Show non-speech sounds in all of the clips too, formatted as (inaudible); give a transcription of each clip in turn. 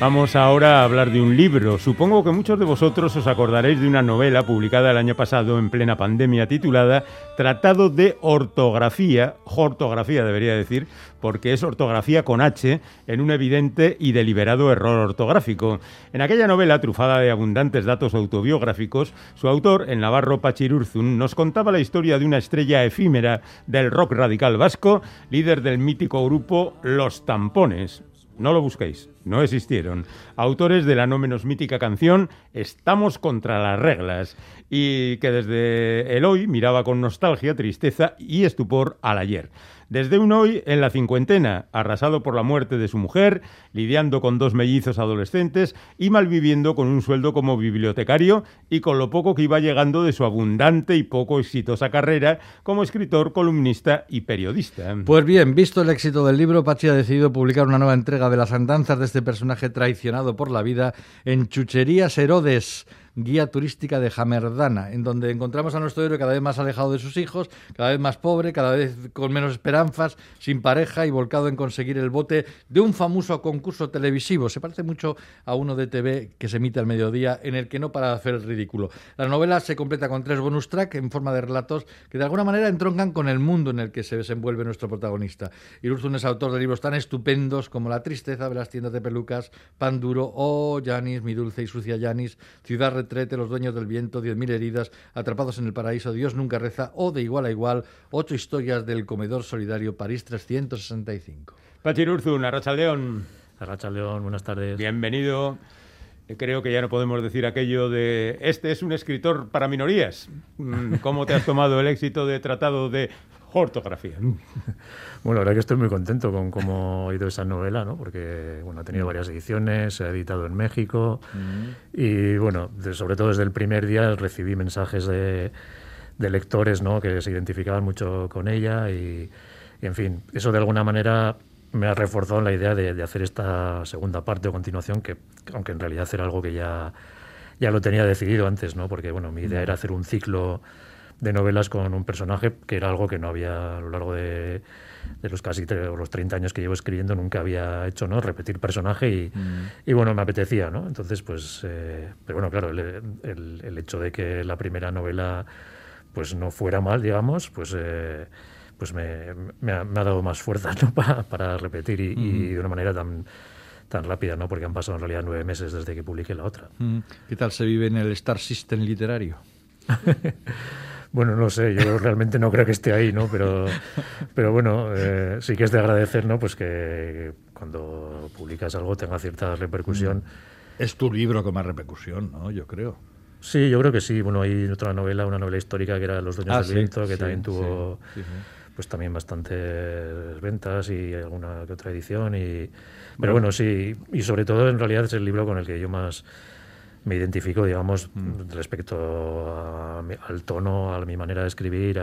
Vamos ahora a hablar de un libro. Supongo que muchos de vosotros os acordaréis de una novela publicada el año pasado en plena pandemia titulada Tratado de Ortografía, ortografía debería decir, porque es ortografía con H en un evidente y deliberado error ortográfico. En aquella novela, trufada de abundantes datos autobiográficos, su autor, el navarro Pachirurzun, nos contaba la historia de una estrella efímera del rock radical vasco, líder del mítico grupo Los Tampones. No lo busquéis, no existieron. Autores de la no menos mítica canción Estamos contra las reglas y que desde el hoy miraba con nostalgia, tristeza y estupor al ayer. Desde un hoy en la cincuentena, arrasado por la muerte de su mujer, lidiando con dos mellizos adolescentes y malviviendo con un sueldo como bibliotecario y con lo poco que iba llegando de su abundante y poco exitosa carrera como escritor, columnista y periodista. Pues bien, visto el éxito del libro, Pachi ha decidido publicar una nueva entrega de las andanzas de este personaje traicionado por la vida en Chucherías Herodes guía turística de Jamerdana, en donde encontramos a nuestro héroe cada vez más alejado de sus hijos, cada vez más pobre, cada vez con menos esperanzas, sin pareja y volcado en conseguir el bote de un famoso concurso televisivo. Se parece mucho a uno de TV que se emite al mediodía, en el que no para de hacer el ridículo. La novela se completa con tres bonus track en forma de relatos que de alguna manera entroncan con el mundo en el que se desenvuelve nuestro protagonista. Irurzun es autor de libros tan estupendos como La tristeza de las tiendas de pelucas, Pan duro, Oh, Janis, mi dulce y sucia Janis, Ciudad Trete, Los Dueños del Viento, Diez Mil Heridas, Atrapados en el Paraíso, Dios Nunca Reza o De Igual a Igual, Ocho Historias del Comedor Solidario París 365. Pachirurzun, Arrachaldeón. Arrachaldeón, buenas tardes. Bienvenido. Creo que ya no podemos decir aquello de este es un escritor para minorías. Mm, ¿Cómo te has tomado el éxito de tratado de ortografía. Bueno, la verdad que estoy muy contento con cómo ha ido esa novela, ¿no? porque bueno, ha tenido mm. varias ediciones, se ha editado en México mm. y bueno, sobre todo desde el primer día recibí mensajes de, lectores ¿no? que se identificaban mucho con ella y, en fin, eso de alguna manera me ha reforzado la idea de, hacer esta segunda parte o continuación, que aunque en realidad era algo que ya, ya lo tenía decidido antes, ¿no? porque bueno, mi idea mm. era hacer un ciclo de novelas con un personaje que era algo que no había a lo largo de, los casi los 30 años que llevo escribiendo nunca había hecho, ¿no? Repetir personaje y, mm. y bueno, me apetecía, ¿no? Entonces, pues, eh, pero bueno, claro, el, el, hecho de que la primera novela pues no fuera mal, digamos, pues... Eh, pues me, me, ha, dado más fuerza ¿no? (laughs) para, para, repetir y, y, mm. de una manera tan, tan rápida, ¿no? porque han pasado en realidad nueve meses desde que publiqué la otra. Mm. ¿Qué tal se vive en el Star System literario? (laughs) Bueno, no sé, yo (laughs) realmente no creo que esté ahí, ¿no? Pero, pero bueno, eh, sí que es de agradecer, ¿no? Pues que cuando publicas algo tenga cierta repercusión. Es tu libro con más repercusión, ¿no? Yo creo. Sí, yo creo que sí. Bueno, hay otra novela, una novela histórica que era Los Dueños ah, del Viento, que también tuvo pues también bastantes ventas y alguna que otra edición. Y, pero bueno, sí, y sobre todo en realidad es el libro con el que yo más me identifico, digamos, mm. respecto al tono, a mi manera de escribir.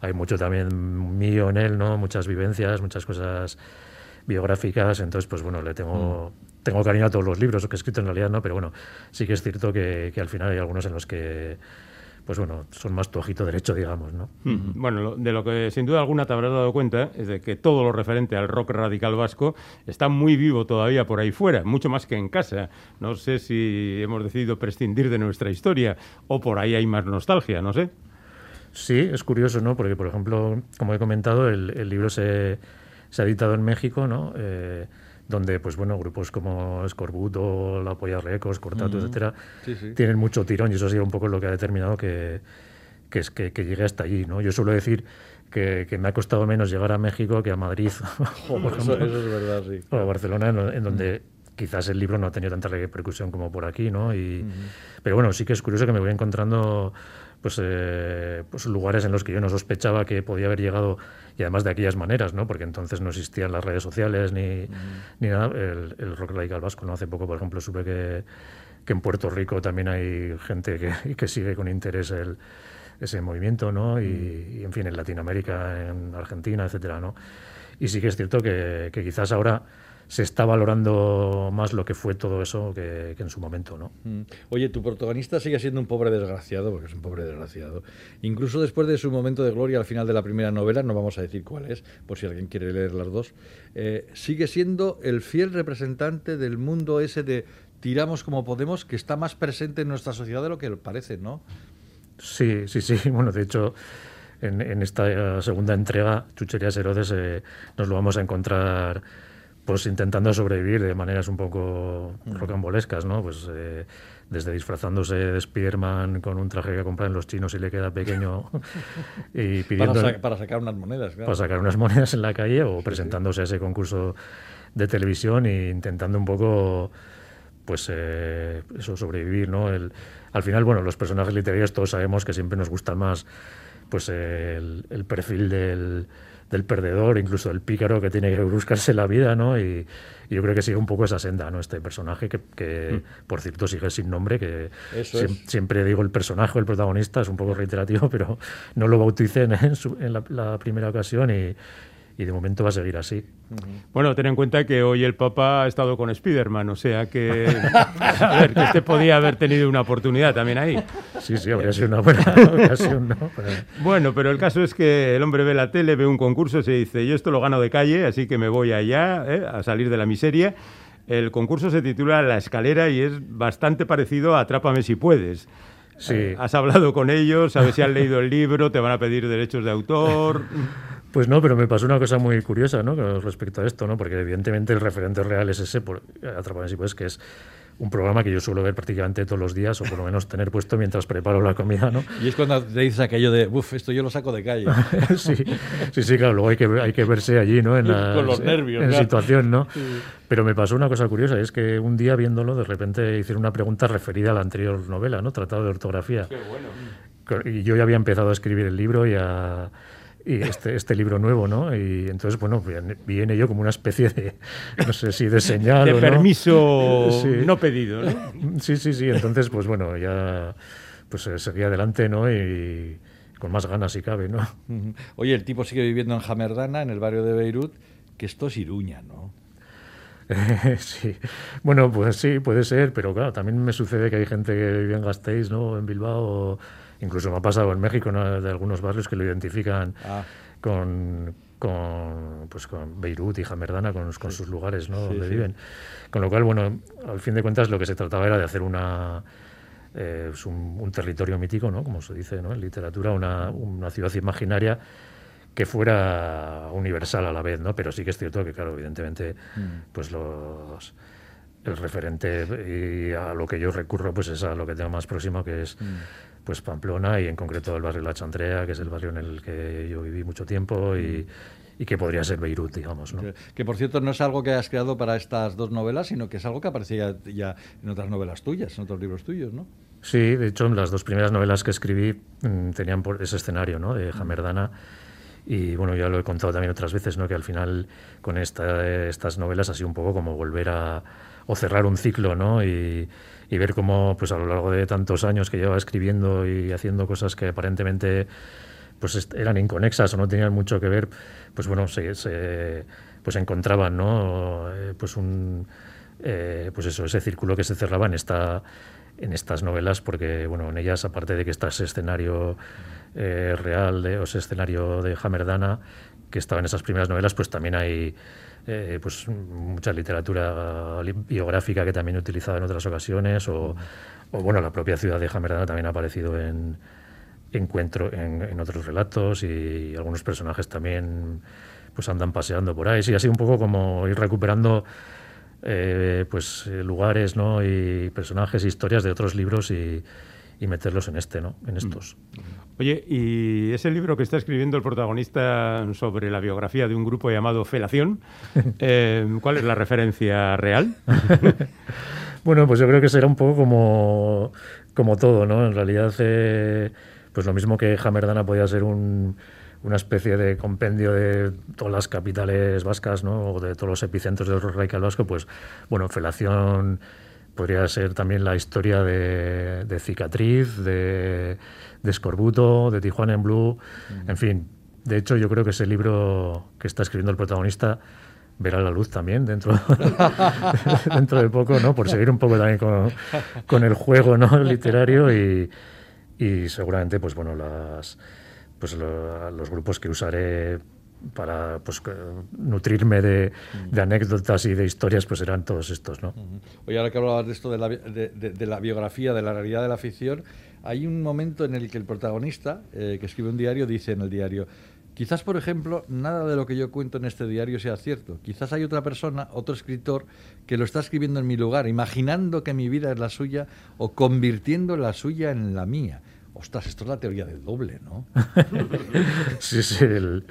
hay mucho también mío en él, ¿no? Muchas vivencias, muchas cosas biográficas. Entonces, pues bueno, le tengo, mm. tengo cariño a todos los libros que he escrito en realidad, ¿no? Pero bueno, sí que es cierto que, que al final hay algunos en los que pues bueno, son más tu ojito derecho, digamos, ¿no? Bueno, de lo que sin duda alguna te habrás dado cuenta es de que todo lo referente al rock radical vasco está muy vivo todavía por ahí fuera, mucho más que en casa. No sé si hemos decidido prescindir de nuestra historia o por ahí hay más nostalgia, no sé. Sí, es curioso, ¿no? Porque, por ejemplo, como he comentado, el, libro se, se, ha editado en México, ¿no? Eh, donde pues bueno grupos como Scorbuto, La Polla Records, Cortato, etcétera, tienen mucho tirón y eso ha sido un poco lo que ha determinado que, que, es, que, que llegue hasta allí. ¿no? Yo suelo decir que, que, me ha costado menos llegar a México que a Madrid (laughs) o, eso, es verdad, sí. o a Barcelona, en, donde quizás el libro no ha tenido tanta repercusión como por aquí, ¿no? Y, Pero bueno, sí que es curioso que me voy encontrando pues, eh, pues lugares en los que yo no sospechaba que podía haber llegado y además de aquellas maneras, ¿no? Porque entonces no existían las redes sociales ni, ni nada. El, el, rock radical vasco, ¿no? Hace poco, por ejemplo, supe que, que en Puerto Rico también hay gente que, (laughs) que sigue con interés el, ese movimiento, ¿no? Y, y, en fin, en Latinoamérica, en Argentina, etcétera, ¿no? Y sí que es cierto que, que quizás ahora se está valorando más lo que fue todo eso que, en su momento, ¿no? Mm. Oye, tu protagonista sigue siendo un pobre desgraciado, porque es un pobre desgraciado. Incluso después de su momento de gloria al final de la primera novela, no vamos a decir cuál es, por si alguien quiere leer las dos, eh, sigue siendo el fiel representante del mundo ese de tiramos como podemos, que está más presente en nuestra sociedad de lo que parece, ¿no? Sí, sí, sí. (laughs) Bueno, de hecho, en, esta segunda entrega, Chucherías Herodes, eh, nos lo vamos a encontrar pues intentando sobrevivir de maneras un poco rocambolescas, ¿no? Pues eh, desde disfrazándose de Spiderman con un traje que compran los chinos y le queda pequeño (laughs) y pidiendo para, sacar unas monedas, Para sacar unas monedas en la calle o presentándose a ese concurso de televisión e intentando un poco pues eh, eso sobrevivir, ¿no? El, al final, bueno, los personajes literarios todos sabemos que siempre nos gusta más pues el perfil del del perdedor, incluso del pícaro que tiene que buscarse la vida, ¿no? Y, yo creo que sigue un poco esa senda, ¿no? Este personaje que, mm. por cierto, sigue sin nombre, que siempre digo el personaje, el protagonista, es un poco reiterativo, (laughs) pero no lo bauticé en, en la primera ocasión y, y de momento va a seguir así. Bueno, ten en cuenta que hoy el Papa ha estado con Spiderman, o sea que, (laughs) a ver, que este podía haber tenido una oportunidad también ahí. Sí, sí, habría sido una buena (laughs) ocasión, ¿no? Bueno, pero el caso es que el hombre ve la tele, ve un concurso, se dice, yo esto lo gano de calle, así que me voy allá ¿eh? a salir de la miseria. El concurso se titula La Escalera y es bastante parecido a Atrápame si puedes. Sí. Eh, has hablado con ellos, sabes si han leído el libro, te van a pedir derechos de autor. Pues no, pero me pasó una cosa muy curiosa ¿no? respecto a esto, ¿no? porque evidentemente el referente real es ese, por, Atrapadas y pues, que es un programa que yo suelo ver prácticamente todos los días, o por lo menos tener puesto mientras preparo la comida, ¿no? Y es cuando te dices aquello de, uff, esto yo lo saco de calle. (laughs) sí, sí, sí, claro, luego hay que, hay que verse allí, ¿no? En la, (laughs) Con los nervios, en situación, ¿no? Pero me pasó una cosa curiosa, es que un día viéndolo, de repente hicieron una pregunta referida a la anterior novela, ¿no? Tratado de ortografía. Qué bueno. Y yo ya había empezado a escribir el libro y a y este, este libro nuevo, ¿no? Y entonces, bueno, viene yo como una especie de, no sé si de señal de permiso no pedido, ¿no? Sí, sí, sí. Entonces, pues bueno, ya pues eh, seguía adelante, ¿no? Y con más ganas si cabe, ¿no? Oye, el tipo sigue viviendo en Jamerdana, en el barrio de Beirut, que esto es Iruña, ¿no? (laughs) sí, bueno, pues sí, puede ser, pero claro, también me sucede que hay gente que vive en Gasteiz, ¿no? En Bilbao, Incluso me ha pasado en México, de algunos barrios que lo identifican ah. con, con, pues con Beirut y Jamerdana, con, con sus lugares ¿no? donde viven. Con lo cual, bueno, al fin de cuentas lo que se trataba era de hacer una, eh, pues un, territorio mítico, ¿no? como se dice ¿no? en literatura, una, una, ciudad imaginaria que fuera universal a la vez, ¿no? pero sí que es cierto que, claro, evidentemente, mm. pues los el referente y a lo que yo recurro pues es a lo que tengo más próximo que es mm pues Pamplona y en concreto el barrio La Chantrea, que es el barrio en el que yo viví mucho tiempo y, y que podría ser Beirut, digamos. ¿no? Que, por cierto no es algo que hayas creado para estas dos novelas, sino que es algo que aparecía ya en otras novelas tuyas, en otros libros tuyos, ¿no? Sí, de hecho las dos primeras novelas que escribí mm, tenían por ese escenario ¿no? de Jamerdana. Y bueno, ya lo he contado también otras veces, ¿no? que al final con esta, estas novelas ha sido un poco como volver a o cerrar un ciclo, ¿no? Y, ver cómo pues a lo largo de tantos años que llevaba escribiendo y haciendo cosas que aparentemente pues eran inconexas o no tenían mucho que ver, pues bueno, se, se pues encontraban, ¿no? Eh, pues un eh, pues eso, ese círculo que se cerraba en esta en estas novelas, porque bueno, en ellas, aparte de que está ese escenario eh, real, o ese escenario de Hamerdana, que estaba en esas primeras novelas, pues también hay eh, pues mucha literatura biográfica que también he utilizado en otras ocasiones, o, bueno, la propia ciudad de Jamerdana también ha aparecido en encuentro en, otros relatos y algunos personajes también pues andan paseando por ahí. Sí, así un poco como ir recuperando eh, pues lugares ¿no? y personajes, historias de otros libros y, y meterlos en este, ¿no? En estos. Oye, y ese libro que está escribiendo el protagonista sobre la biografía de un grupo llamado Felación, (laughs) eh, ¿cuál es la referencia real? (laughs) bueno, pues yo creo que será un poco como, como todo, ¿no? En realidad, eh, pues lo mismo que Jamerdana podía ser un, una especie de compendio de todas las capitales vascas, ¿no? O de todos los epicentros del Reich vasco, pues, bueno, Felación podría ser también la historia de, Cicatriz, de, Escorbuto, de Tijuana en Blue, en fin, de hecho, yo creo que ese libro que está escribiendo el protagonista verá la luz también dentro, (laughs) dentro de poco, ¿no? Por seguir un poco también con, el juego ¿no? (laughs) literario y, y seguramente, pues bueno, las, pues los grupos que usaré para pues, nutrirme de, anécdotas y de historias, pues eran todos estos, ¿no? Oye, ahora que hablabas de esto de la, de, la, biografía, de la realidad de la ficción, hay un momento en el que el protagonista, eh, que escribe un diario, dice en el diario, Quizás, por ejemplo, nada de lo que yo cuento en este diario sea cierto. Quizás hay otra persona, otro escritor, que lo está escribiendo en mi lugar, imaginando que mi vida es la suya o convirtiendo la suya en la mía. Ostras, esto es la teoría del doble, ¿no? (laughs) sí, sí, el,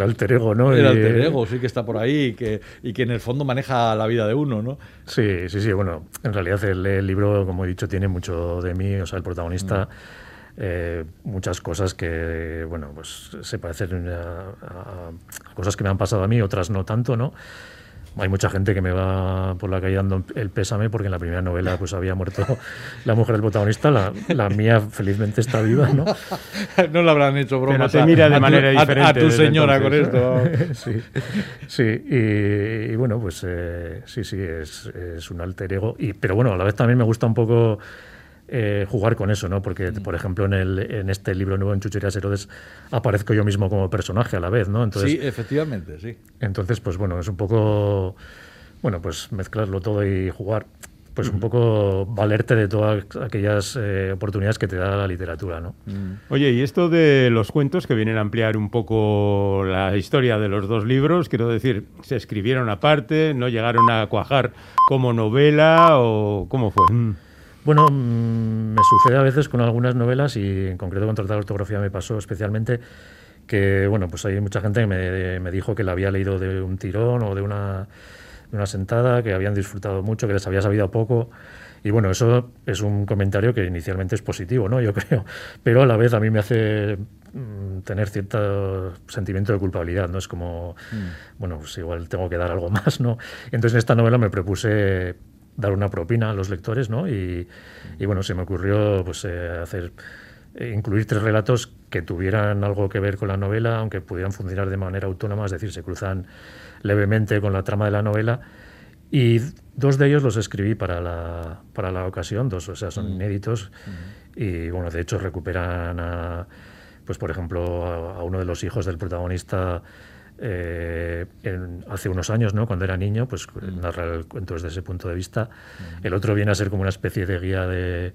alter ego, ¿no? El alter ego, sí que está por ahí y que, y que en el fondo maneja la vida de uno, ¿no? Sí, sí, sí. Bueno, en realidad el, libro, como he dicho, tiene mucho de mí. O sea, el protagonista... Mm. Eh, muchas cosas que, bueno, pues se parecen a, cosas que me han pasado a mí, otras no tanto, ¿no? Hay mucha gente que me va por la calle dando el pésame porque en la primera novela pues había muerto la mujer del protagonista, la, mía felizmente está viva, ¿no? (laughs) no la habrán hecho broma. te mira de manera diferente. A, tu señora con esto. (laughs) sí, sí. Y, bueno, pues eh, sí, sí, es, es, un alter ego. Y, pero bueno, a la vez también me gusta un poco eh, jugar con eso, ¿no? Porque, mm. por ejemplo, en, el, en este libro nuevo, en Chucherías Herodes, aparezco yo mismo como personaje a la vez, ¿no? Entonces, sí, efectivamente, sí. Entonces, pues bueno, es un poco, bueno, pues mezclarlo todo y jugar, pues un mm. poco valerte de todas aquellas eh, oportunidades que te da la literatura, ¿no? Mm. Oye, y esto de los cuentos que vienen a ampliar un poco la historia de los dos libros, quiero decir, ¿se escribieron aparte, no llegaron a cuajar como novela o cómo fue? Bueno, mm, me sucede a veces con algunas novelas y en concreto con Tratar de Ortografía me pasó especialmente que, bueno, pues hay mucha gente que me, dijo que la había leído de un tirón o de una, una sentada, que habían disfrutado mucho, que les había sabido poco. Y bueno, eso es un comentario que inicialmente es positivo, ¿no? (laughs) Yo creo. Pero a la vez a mí me hace mm, tener cierto sentimiento de culpabilidad, ¿no? Es como, mm. bueno, pues igual tengo que dar algo (laughs) más, ¿no? Entonces en esta novela me propuse dar una propina a los lectores, ¿no? Y, bueno, se me ocurrió pues, eh, hacer eh, incluir tres relatos que tuvieran algo que ver con la novela, aunque pudieran funcionar de manera autónoma, es decir, se cruzan levemente con la trama de la novela. Y dos de ellos los escribí para la, para la ocasión, dos, o sea, son mm. inéditos. Mm. Y bueno, de hecho recuperan a, pues por ejemplo, a uno de los hijos del protagonista eh, hace unos años, ¿no? cuando era niño, pues mm. narrar el cuento desde ese punto de vista. Mm. El otro viene a ser como una especie de guía de,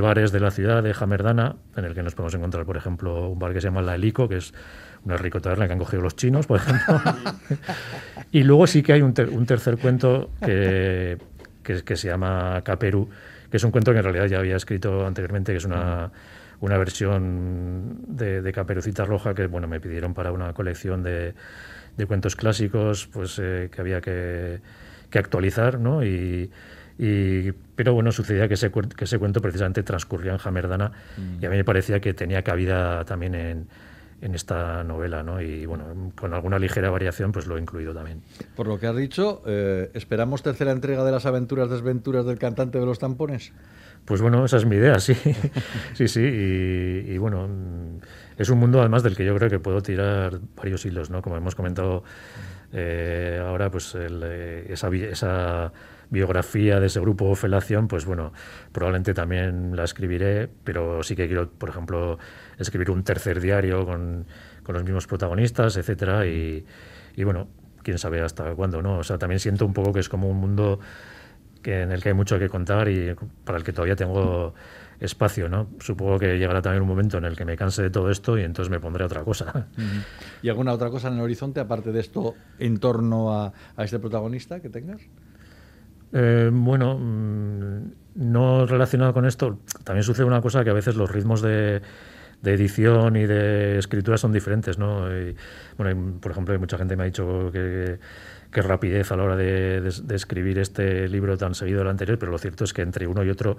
bares de la ciudad, de Jamerdana, en el que nos podemos encontrar, por ejemplo, un bar que se llama La Helico, que es una rico taberna que han cogido los chinos, por ejemplo. (laughs) y luego sí que hay un, tercer cuento que, que, se llama Caperú, que es un cuento que en realidad ya había escrito anteriormente, que es una... Mm una versión de, Caperucita Roja que bueno me pidieron para una colección de, cuentos clásicos pues eh, que había que, actualizar ¿no? y, pero bueno sucedía que ese, que ese cuento precisamente transcurría en Jamerdana y a mí me parecía que tenía cabida también en, en esta novela, ¿no? Y bueno, con alguna ligera variación, pues lo he incluido también. Por lo que has dicho, eh, ¿esperamos tercera entrega de las aventuras, desventuras del cantante de los tampones? Pues bueno, esa es mi idea, sí. (laughs) sí, sí. Y, bueno, es un mundo además del que yo creo que puedo tirar varios hilos, ¿no? Como hemos comentado eh, ahora, pues eh, esa, esa biografía de ese grupo Felación, pues bueno, probablemente también la escribiré, pero sí que quiero, por ejemplo, escribir un tercer diario con, con los mismos protagonistas, etcétera, y, y bueno, quién sabe hasta cuándo, ¿no? O sea, también siento un poco que es como un mundo que en el que hay mucho que contar y para el que todavía tengo espacio, ¿no? Supongo que llegará también un momento en el que me canse de todo esto y entonces me pondré otra cosa. ¿Y alguna otra cosa en el horizonte, aparte de esto, en torno a, este protagonista que tengas? Eh, bueno, mm, no relacionado con esto, también sucede una cosa que a veces los ritmos de, edición y de escritura son diferentes, ¿no? bueno, por ejemplo, mucha gente me ha dicho que qué rapidez a la hora de, escribir este libro tan seguido del anterior, pero lo cierto es que entre uno y otro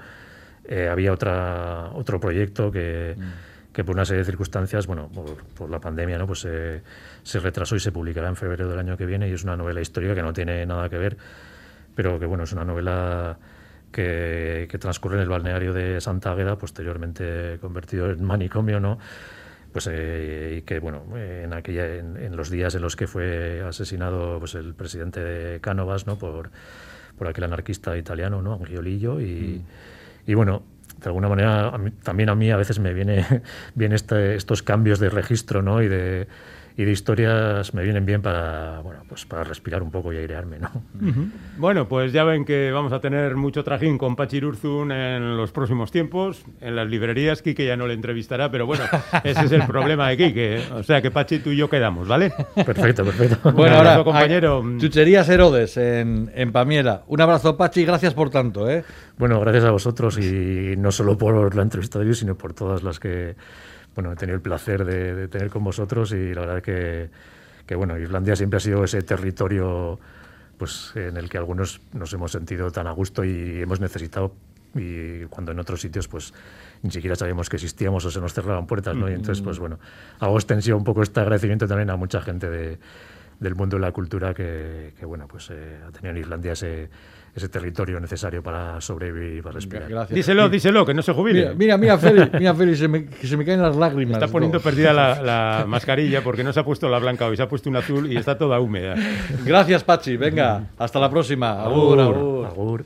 eh, había otra, otro proyecto que, mm. que, por una serie de circunstancias, bueno, por, la pandemia, ¿no? pues eh, se retrasó y se publicará en febrero del año que viene y es una novela histórica que no tiene nada que ver, pero que bueno, es una novela que, que transcurre en el balneario de Santa Águeda, posteriormente convertido en manicomio, ¿no? Pues eh, y que bueno en aquella en, los días en los que fue asesinado pues el presidente de Cánovas no por por aquel anarquista italiano no Angiolillo y, mm. y bueno de alguna manera también a mí a veces me viene (laughs) bien este, estos cambios de registro no y de y de historias me vienen bien para, bueno, pues para respirar un poco y airearme, ¿no? Bueno, pues ya ven que vamos a tener mucho trajín con Pachirurzun en los próximos tiempos. En las librerías Quique ya no le entrevistará, pero bueno, (laughs) ese es el problema de Quique. O sea que Pachi, tú y yo quedamos, ¿vale? Perfecto, perfecto. (laughs) Bueno, ahora, compañero. Chucherías Herodes en, en Pamiera. Un abrazo, Pachi, gracias por tanto, ¿eh? Bueno, gracias a vosotros y no solo por la entrevista de hoy, sino por todas las que bueno, he tenido el placer de, tener con vosotros y la verdad que, que, bueno, Islandia siempre ha sido ese territorio pues en el que algunos nos hemos sentido tan a gusto y hemos necesitado y cuando en otros sitios pues ni siquiera sabíamos que existíamos o se nos cerraban puertas, ¿no? Y entonces pues bueno, hago extensión un poco este agradecimiento también a mucha gente de, del mundo de la cultura que, que bueno, pues eh, ha tenido en Islandia ese ese territorio necesario para sobrevivir y para respirar. Gracias. Díselo, díselo, que no se jubile. Mira, mira, Félix, mira, Félix (laughs) se me, que se me caen las lágrimas. Está poniendo perdida la, (laughs) mascarilla porque no se ha puesto la blanca hoy, se ha puesto una azul y está toda húmeda. Gracias, Pachi. Venga, hasta la próxima. agur. agur.